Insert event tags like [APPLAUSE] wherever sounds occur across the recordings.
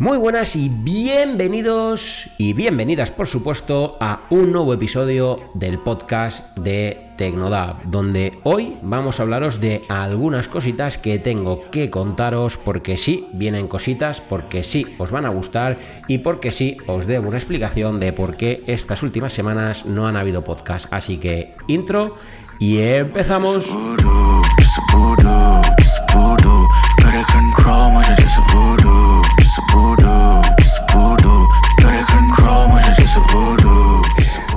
Muy buenas y bienvenidos y bienvenidas, por supuesto, a un nuevo episodio del podcast de Tecnodab, donde hoy vamos a hablaros de algunas cositas que tengo que contaros porque sí, vienen cositas, porque sí, os van a gustar y porque sí, os debo una explicación de por qué estas últimas semanas no han habido podcast. Así que, intro y empezamos. just a voodoo, just a voodoo. She know they control, but just a voodoo.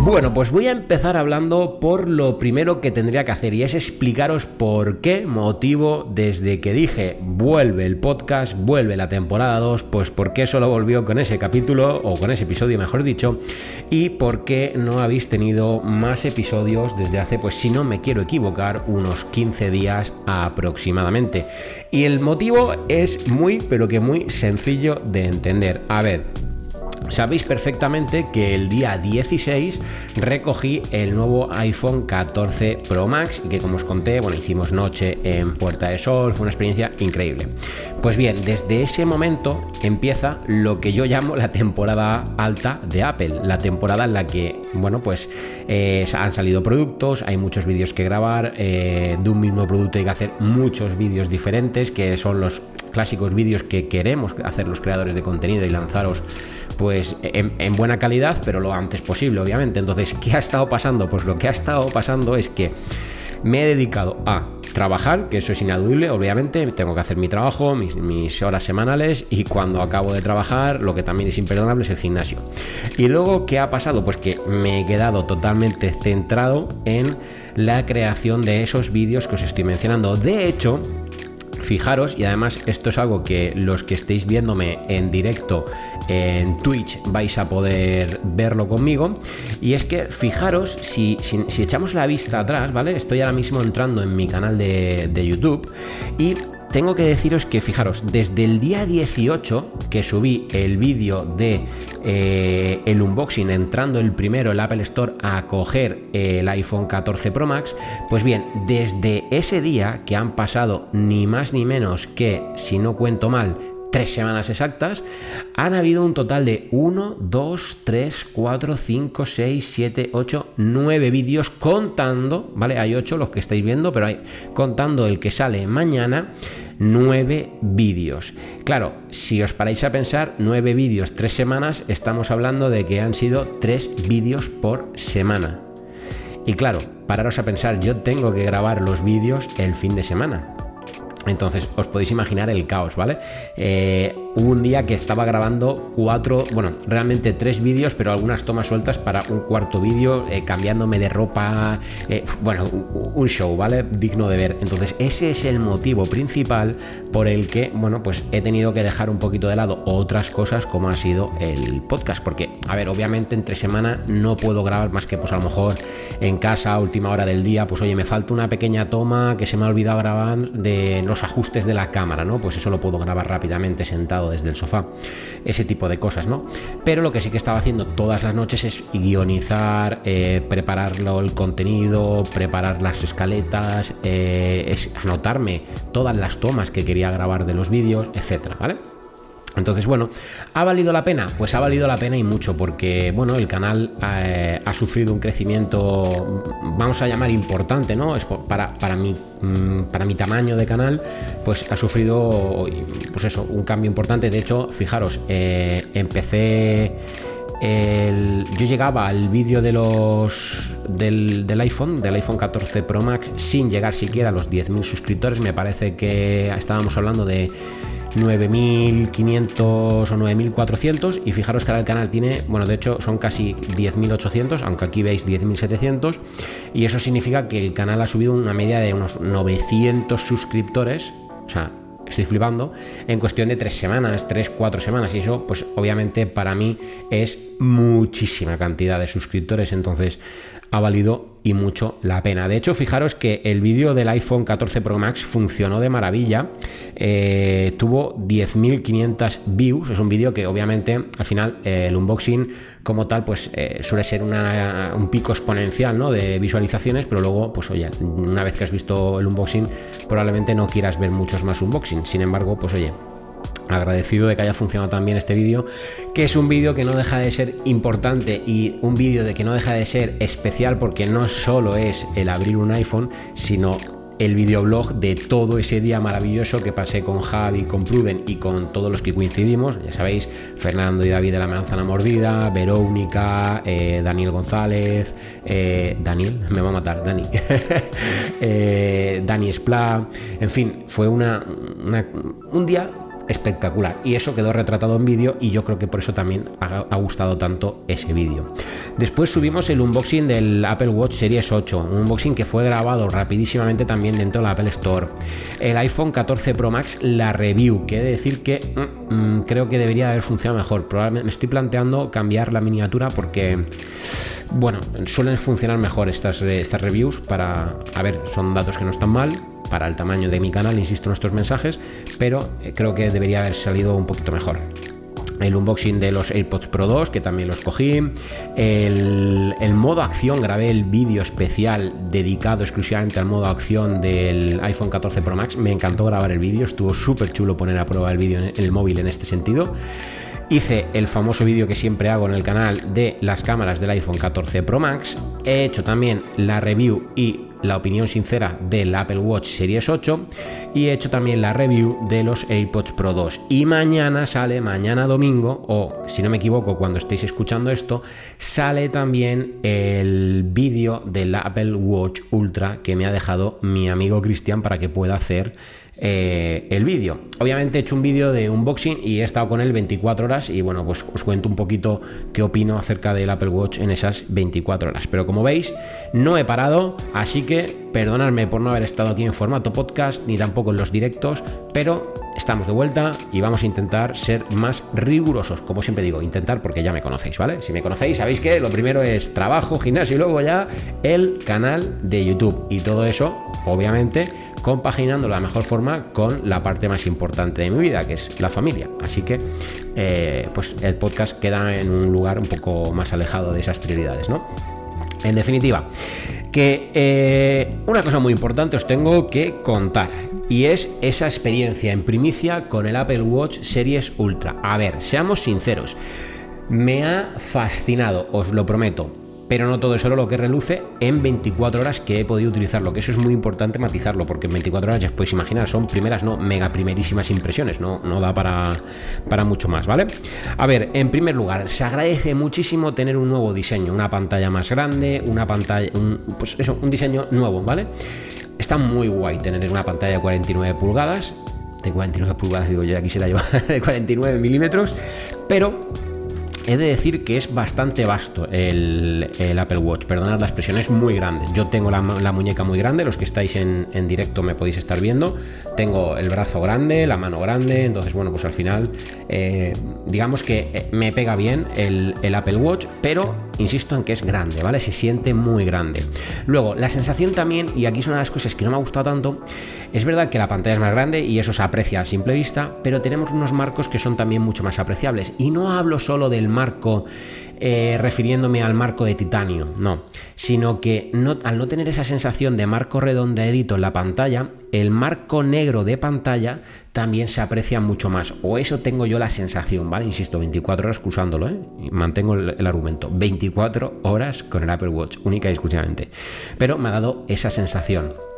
Bueno, pues voy a empezar hablando por lo primero que tendría que hacer y es explicaros por qué motivo desde que dije vuelve el podcast, vuelve la temporada 2, pues por qué solo volvió con ese capítulo o con ese episodio mejor dicho y por qué no habéis tenido más episodios desde hace pues si no me quiero equivocar unos 15 días aproximadamente. Y el motivo es muy pero que muy sencillo de entender. A ver, Sabéis perfectamente que el día 16 recogí el nuevo iPhone 14 Pro Max y que como os conté, bueno, hicimos noche en Puerta de Sol, fue una experiencia increíble. Pues bien, desde ese momento empieza lo que yo llamo la temporada alta de Apple, la temporada en la que, bueno, pues eh, han salido productos, hay muchos vídeos que grabar, eh, de un mismo producto hay que hacer muchos vídeos diferentes, que son los clásicos vídeos que queremos hacer los creadores de contenido y lanzaros pues en, buena calidad, pero lo antes posible, obviamente. Entonces, ¿qué ha estado pasando? Pues lo que ha estado pasando es que me he dedicado a trabajar, que eso es inaducible, obviamente, tengo que hacer mi trabajo, mis, mis, horas semanales y cuando acabo de trabajar, lo que también es imperdonable es el gimnasio. Y luego, ¿qué ha pasado? Pues que me he quedado totalmente centrado en la creación de esos vídeos que os estoy mencionando. De hecho, Fijaros, y además esto es algo que los que estéis viéndome en directo en Twitch vais a poder verlo conmigo, y es que fijaros, si, echamos la vista atrás, ¿vale? Estoy ahora mismo entrando en mi canal de, de YouTube y tengo que deciros que, fijaros, desde el día 18 que subí el vídeo de eh, el unboxing entrando el primero el Apple Store a coger el iPhone 14 Pro Max, pues bien, desde ese día que han pasado ni más ni menos que, si no cuento mal, tres semanas exactas, han habido un total de 1, 2, 3, 4, 5, 6, 7, 8, 9 vídeos contando, ¿vale? Hay 8 los que estáis viendo, pero hay contando el que sale mañana, 9 vídeos. Claro, si os paráis a pensar, 9 vídeos, 3 semanas, estamos hablando de que han sido 3 vídeos por semana. Y claro, pararos a pensar, yo tengo que grabar los vídeos el fin de semana. Entonces os podéis imaginar el caos, ¿vale? Eh, hubo un día que estaba grabando cuatro, bueno, realmente tres vídeos, pero algunas tomas sueltas para un cuarto vídeo, eh, cambiándome de ropa, eh, bueno, un show, ¿vale? Digno de ver. Entonces ese es el motivo principal por el que, bueno, pues he tenido que dejar un poquito de lado otras cosas como ha sido el podcast, porque, a ver, obviamente entre semana no puedo grabar más que pues a lo mejor en casa, última hora del día, pues oye, me falta una pequeña toma que se me ha olvidado grabar de los ajustes de la cámara, ¿no? Pues eso lo puedo grabar rápidamente sentado desde el sofá, ese tipo de cosas, ¿no? Pero lo que sí que estaba haciendo todas las noches es guionizar, eh, prepararlo el contenido, preparar las escaletas, eh, es anotarme todas las tomas que quería grabar de los vídeos, etcétera, ¿vale? Entonces, bueno, ¿ha valido la pena? Pues ha valido la pena y mucho, porque, bueno, el canal eh, ha sufrido un crecimiento, vamos a llamar importante, ¿no? Es para, para, mi, mm, para mi tamaño de canal, pues ha sufrido, pues eso, un cambio importante. De hecho, fijaros, eh, empecé... yo llegaba al vídeo de los del, del, iPhone, del iPhone 14 Pro Max, sin llegar siquiera a los 10.000 suscriptores. Me parece que estábamos hablando de 9.500 o 9.400 y fijaros que ahora el canal tiene, bueno, de hecho son casi 10.800, aunque aquí veis 10.700 y eso significa que el canal ha subido una media de unos 900 suscriptores, o sea, estoy flipando, en cuestión de tres semanas, tres, cuatro semanas. Y eso, pues obviamente para mí es muchísima cantidad de suscriptores. Entonces, ha valido y mucho la pena. De hecho, fijaros que el vídeo del iPhone 14 Pro Max funcionó de maravilla. Eh, tuvo 10.500 views. Es un vídeo que obviamente al final eh, el unboxing como tal pues eh, suele ser un pico exponencial ¿no? de visualizaciones, pero luego pues oye, una vez que has visto el unboxing probablemente no quieras ver muchos más unboxing. Sin embargo, pues oye, agradecido de que haya funcionado también este vídeo, que es un vídeo que no deja de ser importante y un vídeo de que no deja de ser especial porque no solo es el abrir un iPhone, sino el videoblog de todo ese día maravilloso que pasé con Javi, con Pruden y con todos los que coincidimos. Ya sabéis, Fernando y David de la Manzana Mordida, Verónica, eh, Daniel González, eh, Daniel, me va a matar, Dani, [LAUGHS] eh, Dani Spla, en fin, fue una, un día espectacular. Y eso quedó retratado en vídeo y yo creo que por eso también ha, gustado tanto ese vídeo. Después subimos el unboxing del Apple Watch Series 8, un unboxing que fue grabado rapidísimamente también dentro de la Apple Store. El iPhone 14 Pro Max, la review, que he de decir que mm, mm, creo que debería haber funcionado mejor. Probablemente me estoy planteando cambiar la miniatura porque bueno, suelen funcionar mejor estas, estas reviews para, a ver, son datos que no están mal, para el tamaño de mi canal, insisto en estos mensajes, pero eh, creo que debería haber salido un poquito mejor el unboxing de los AirPods Pro 2, que también los cogí, el, el modo acción, grabé el vídeo especial dedicado exclusivamente al modo acción del iPhone 14 Pro Max, me encantó grabar el vídeo, estuvo súper chulo poner a prueba el vídeo en el móvil en este sentido. Hice el famoso vídeo que siempre hago en el canal de las cámaras del iPhone 14 Pro Max. He hecho también la review y la opinión sincera del Apple Watch Series 8 y he hecho también la review de los AirPods Pro 2. Y mañana sale, mañana domingo, o si no me equivoco, cuando estéis escuchando esto, sale también el vídeo del Apple Watch Ultra que me ha dejado mi amigo Cristian para que pueda hacer eh, el vídeo. Obviamente he hecho un vídeo de unboxing y he estado con él 24 horas y bueno, pues os cuento un poquito qué opino acerca del Apple Watch en esas 24 horas. Pero como veis, no he parado, así que perdonadme por no haber estado aquí en formato podcast ni tampoco en los directos, pero estamos de vuelta y vamos a intentar ser más rigurosos, como siempre digo, intentar porque ya me conocéis, ¿vale? Si me conocéis, sabéis que lo primero es trabajo, gimnasio y luego ya el canal de YouTube y todo eso, obviamente, compaginando la mejor forma con la parte más importante de mi vida, que es la familia. Así que, eh, pues el podcast queda en un lugar un poco más alejado de esas prioridades, ¿no? En definitiva, que eh, una cosa muy importante os tengo que contar y es esa experiencia en primicia con el Apple Watch Series Ultra. A ver, seamos sinceros, me ha fascinado, os lo prometo pero no todo es solo lo que reluce en 24 horas que he podido utilizarlo, que eso es muy importante matizarlo, porque en 24 horas ya os podéis imaginar, son primeras, no mega primerísimas impresiones, no, no da para, para mucho más, ¿vale? A ver, en primer lugar, se agradece muchísimo tener un nuevo diseño, una pantalla más grande, una pantalla, pues eso, un diseño nuevo, ¿vale? Está muy guay tener una pantalla de 49 pulgadas, de 49 pulgadas, digo yo, ya quisiera llevar [LAUGHS] de 49 milímetros, pero He de decir que es bastante vasto el, Apple Watch, perdonad la expresión, es muy grande. Yo tengo la, muñeca muy grande, los que estáis en, directo me podéis estar viendo. Tengo el brazo grande, la mano grande, entonces bueno, pues al final eh, digamos que eh, me pega bien el, el Apple Watch, pero insisto en que es grande, ¿vale? Se siente muy grande. Luego, la sensación también, y aquí son una de las cosas que no me ha gustado tanto, es verdad que la pantalla es más grande y eso se aprecia a simple vista, pero tenemos unos marcos que son también mucho más apreciables. Y no hablo solo del marco eh, refiriéndome al marco de titanio, no, sino que al no tener esa sensación de marco redondeadito en la pantalla, el marco negro de pantalla también se aprecia mucho más, o eso tengo yo la sensación, ¿vale? Insisto, 24 horas usándolo, ¿eh? mantengo el argumento, 24 horas con el Apple Watch, única y exclusivamente, pero me ha dado esa sensación.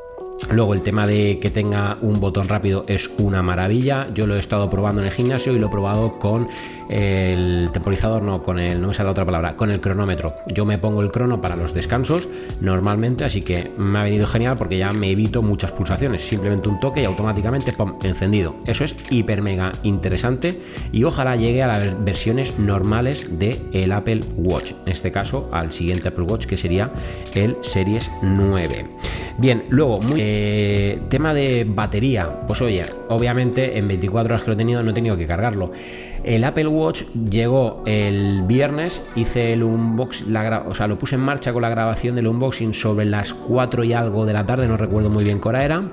Luego el tema de que tenga un botón rápido es una maravilla. Yo lo he estado probando en el gimnasio y lo he probado con el temporizador, no, con el, no me sale la otra palabra, con el cronómetro. Yo me pongo el crono para los descansos normalmente, así que me ha venido genial porque ya me evito muchas pulsaciones. Simplemente un toque y automáticamente encendido. Eso es hiper mega interesante y ojalá llegue a las versiones normales de el Apple Watch. En este caso al siguiente Apple Watch que sería el Series 9. Bien, luego muy eh, tema de batería, pues oye, obviamente en 24 horas que lo he tenido no he tenido que cargarlo. El Apple Watch llegó el viernes, hice el unboxing, o sea, lo puse en marcha con la grabación del unboxing sobre las 4 y algo de la tarde, no recuerdo muy bien qué hora era.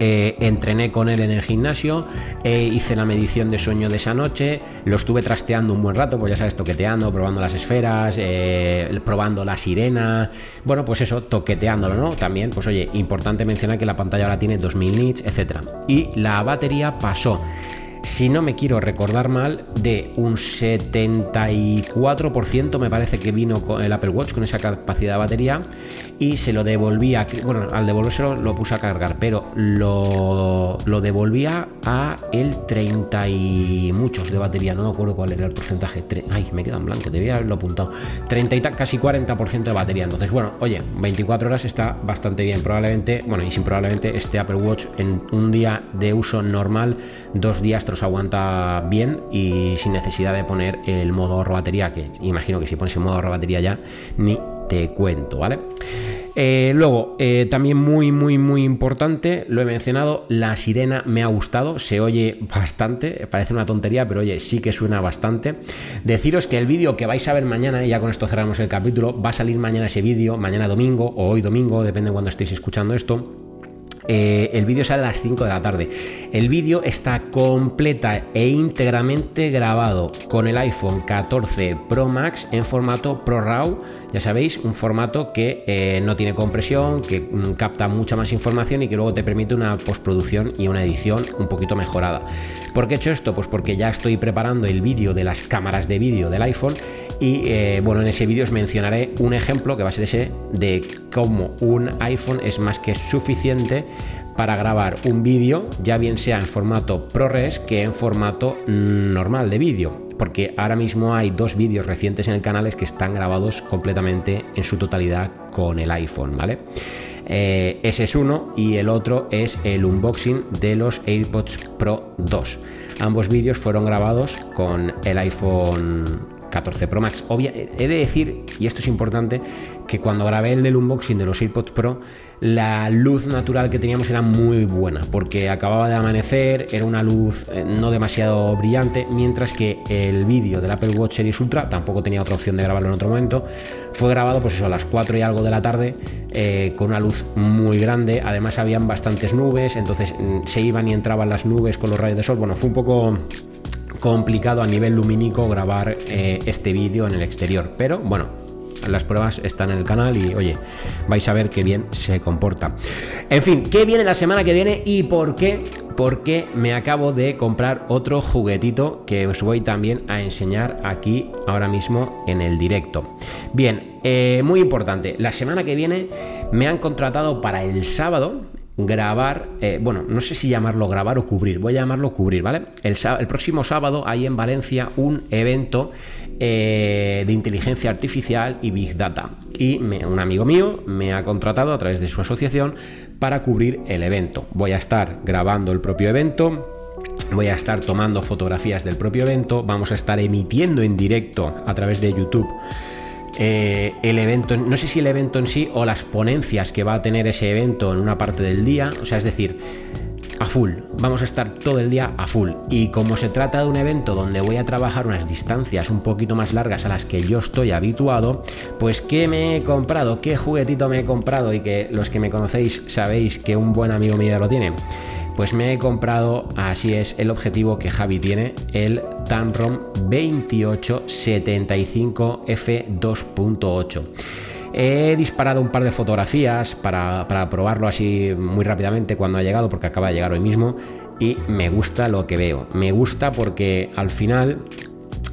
Eh, entrené con él en el gimnasio, eh, hice la medición de sueño de esa noche, lo estuve trasteando un buen rato, pues ya sabes, toqueteando, probando las esferas, eh, probando la sirena, bueno, pues eso, toqueteándolo, ¿no? También, pues oye, importante mencionar que la pantalla ahora tiene 2000 nits, etcétera. Y la batería pasó si no me quiero recordar mal, de un 74% me parece que vino con el Apple Watch con esa capacidad de batería y se lo devolvía, bueno, al devolvérselo lo puse a cargar, pero lo, lo devolvía a el 30 y muchos de batería, no me acuerdo cuál era el porcentaje, ay, me queda en blanco, debería haberlo apuntado, 30 y casi 40% de batería, entonces bueno, oye, 24 horas está bastante bien, probablemente, bueno, y sin probablemente este Apple Watch en un día de uso normal, dos días te los aguanta bien y sin necesidad de poner el modo ahorro batería, que imagino que si pones el modo ahorro batería ya, ni te cuento, ¿vale? Eh, luego, eh, también muy, muy, muy importante, lo he mencionado, la sirena me ha gustado, se oye bastante, parece una tontería, pero oye, sí que suena bastante. Deciros que el vídeo que vais a ver mañana, y ya con esto cerramos el capítulo, va a salir mañana ese vídeo, mañana domingo o hoy domingo, depende de cuando estéis escuchando esto eh, el vídeo sale a las 5 de la tarde. El vídeo está completa e íntegramente grabado con el iPhone 14 Pro Max en formato ProRAW. Ya sabéis, un formato que eh, no tiene compresión, que mm, capta mucha más información y que luego te permite una postproducción y una edición un poquito mejorada. ¿Por qué he hecho esto? Pues porque ya estoy preparando el vídeo de las cámaras de vídeo del iPhone y eh, bueno, en ese vídeo os mencionaré un ejemplo que va a ser ese de cómo un iPhone es más que suficiente para grabar un vídeo, ya bien sea en formato ProRes que en formato normal de vídeo. Porque ahora mismo hay dos vídeos recientes en el canal que están grabados completamente en su totalidad con el iPhone, ¿vale? Eh, ese es uno y el otro es el unboxing de los AirPods Pro 2. Ambos vídeos fueron grabados con el iPhone 14 Pro Max. Obvia, he de decir, y esto es importante, que cuando grabé el del unboxing de los AirPods Pro, la luz natural que teníamos era muy buena, porque acababa de amanecer, era una luz eh, no demasiado brillante, mientras que el vídeo del Apple Watch Series Ultra, tampoco tenía otra opción de grabarlo en otro momento, fue grabado pues eso, a las 4 y algo de la tarde, eh, con una luz muy grande, además habían bastantes nubes, entonces mm, se iban y entraban las nubes con los rayos de sol, bueno, fue un poco complicado a nivel lumínico grabar eh, este vídeo en el exterior. Pero bueno, las pruebas están en el canal y oye, vais a ver qué bien se comporta. En fin, ¿qué viene la semana que viene y por qué? Porque me acabo de comprar otro juguetito que os voy también a enseñar aquí ahora mismo en el directo. Bien, eh, muy importante, la semana que viene me han contratado para el sábado, grabar, eh, bueno, no sé si llamarlo grabar o cubrir, voy a llamarlo cubrir, ¿vale? El, próximo sábado hay en Valencia un evento eh, de inteligencia artificial y Big Data. Y un amigo mío me ha contratado a través de su asociación para cubrir el evento. Voy a estar grabando el propio evento. Voy a estar tomando fotografías del propio evento, vamos a estar emitiendo en directo a través de YouTube eh, el evento, no sé si el evento en sí o las ponencias que va a tener ese evento en una parte del día, o sea, es decir, a full, vamos a estar todo el día a full. Y como se trata de un evento donde voy a trabajar unas distancias un poquito más largas a las que yo estoy habituado, pues ¿qué me he comprado? ¿Qué juguetito me he comprado? Y que los que me conocéis sabéis que un buen amigo mío lo tiene. Pues me he comprado, así es el objetivo que Javi tiene, el Tamron 2875F2.8. He disparado un par de fotografías para, probarlo así muy rápidamente cuando ha llegado, porque acaba de llegar hoy mismo, y me gusta lo que veo. Me gusta porque al final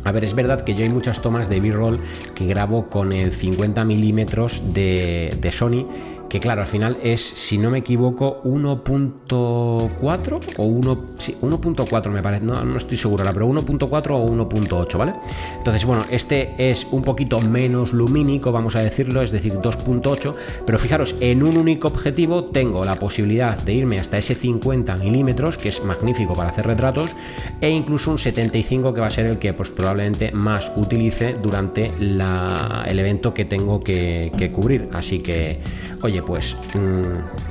a ver, es verdad que yo hay muchas tomas de B-roll que grabo con el 50 milímetros de Sony que claro, al final es, si no me equivoco, 1.4 o 1, sí, 1.4 me parece, no, no estoy seguro ahora, pero 1.4 o 1.8, ¿vale? Entonces, bueno, este es un poquito menos lumínico, vamos a decirlo, es decir, 2.8, pero fijaros, en un único objetivo tengo la posibilidad de irme hasta ese 50 milímetros, que es magnífico para hacer retratos, e incluso un 75 que va a ser el que pues probablemente más utilice durante el evento que tengo que, que cubrir. Así que, oye, pues... Mm,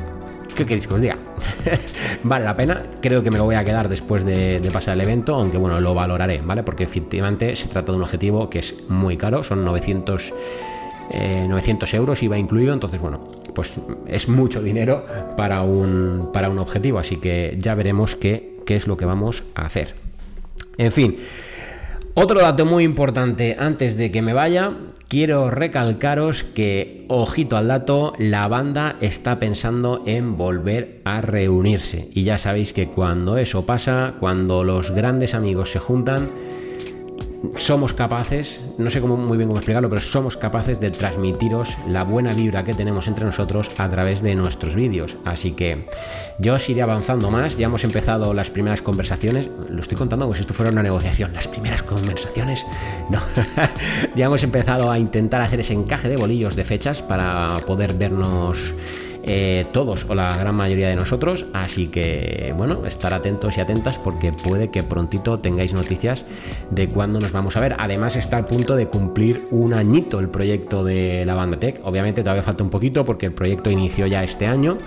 ¿Qué queréis que os diga? [LAUGHS] vale la pena, creo que me lo voy a quedar después de, pasar el evento, aunque bueno, lo valoraré, ¿vale? Porque efectivamente se trata de un objetivo que es muy caro, son 900, 900 eh, euros, iba incluido, entonces bueno, pues es mucho dinero para un, para un objetivo, así que ya veremos qué, qué es lo que vamos a hacer. En fin. Otro dato muy importante antes de que me vaya, quiero recalcaros que, ojito al dato, la banda está pensando en volver a reunirse. Y ya sabéis que cuando eso pasa, cuando los grandes amigos se juntan, somos capaces, no sé cómo, muy bien cómo explicarlo, pero somos capaces de transmitiros la buena vibra que tenemos entre nosotros a través de nuestros vídeos. Así que yo os iré avanzando más, ya hemos empezado las primeras conversaciones, lo estoy contando como si esto fuera una negociación, las primeras conversaciones, no, [LAUGHS] ya hemos empezado a intentar hacer ese encaje de bolillos de fechas para poder vernos eh, todos o la gran mayoría de nosotros. Así que, bueno, estar atentos y atentas porque puede que prontito tengáis noticias de cuándo nos vamos a ver. Además, está al punto de cumplir un añito el proyecto de la banda Tech. Obviamente, todavía falta un poquito porque el proyecto inició ya este año,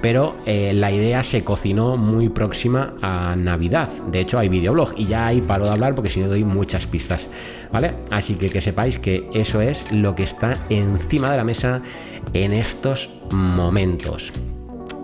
pero eh, la idea se cocinó muy próxima a Navidad. De hecho, hay videoblog y ya ahí paro de hablar porque si no doy muchas pistas, ¿vale? Así que que sepáis que eso es lo que está encima de la mesa en estos momentos.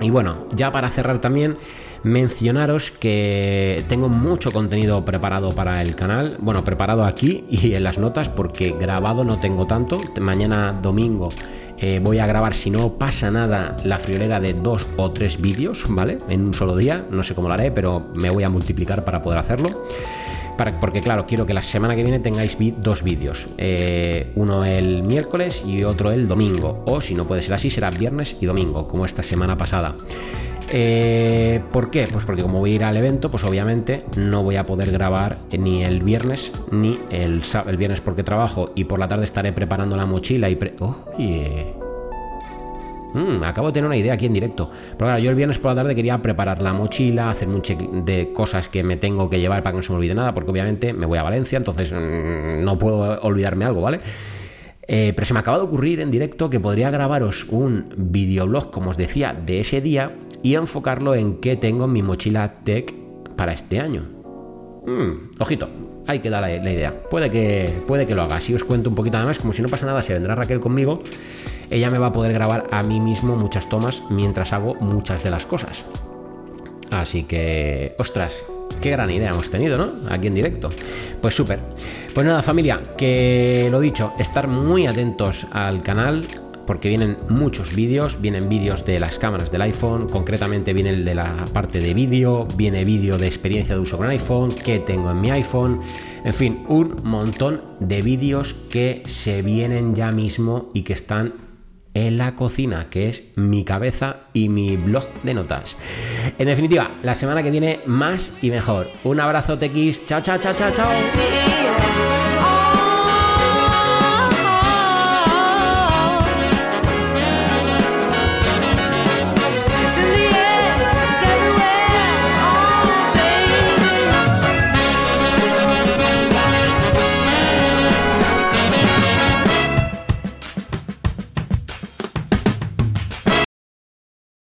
Y bueno, ya para cerrar también, mencionaros que tengo mucho contenido preparado para el canal. Bueno, preparado aquí y en las notas porque grabado no tengo tanto. Mañana domingo eh, voy a grabar, si no pasa nada, la friolera de dos o tres vídeos, ¿vale? En un solo día. No sé cómo lo haré, pero me voy a multiplicar para poder hacerlo porque claro, quiero que la semana que viene tengáis dos vídeos. Eh, uno el miércoles y otro el domingo. O si no puede ser así, será viernes y domingo, como esta semana pasada. Eh, ¿Por qué? Pues porque como voy a ir al evento, pues obviamente no voy a poder grabar ni el viernes ni el, el viernes porque trabajo y por la tarde estaré preparando la mochila y... Pre Mm, acabo de tener una idea aquí en directo. Pero claro, yo el viernes por la tarde quería preparar la mochila, hacer un check de cosas que me tengo que llevar para que no se me olvide nada, porque obviamente me voy a Valencia, entonces mm, no puedo olvidarme algo, ¿vale? Eh, pero se me acaba de ocurrir en directo que podría grabaros un videoblog, como os decía, de ese día y enfocarlo en qué tengo en mi mochila tech para este año. Mm, ojito, ahí queda la, la, idea. Puede que, puede que lo haga. Si os cuento un poquito más, como si no pasa nada, se vendrá Raquel conmigo ella me va a poder grabar a mí mismo muchas tomas mientras hago muchas de las cosas. Así que, ostras, qué gran idea hemos tenido, ¿no? Aquí en directo. Pues súper. Pues nada, familia, que lo dicho, estar muy atentos al canal porque vienen muchos vídeos, vienen vídeos de las cámaras del iPhone, concretamente viene el de la parte de vídeo, viene vídeo de experiencia de uso con iPhone, qué tengo en mi iPhone, en fin, un montón de vídeos que se vienen ya mismo y que están en la cocina, que es mi cabeza y mi blog de notas. En definitiva, la semana que viene más y mejor. Un abrazo, TX. Chao, chao, chao, chao, chao.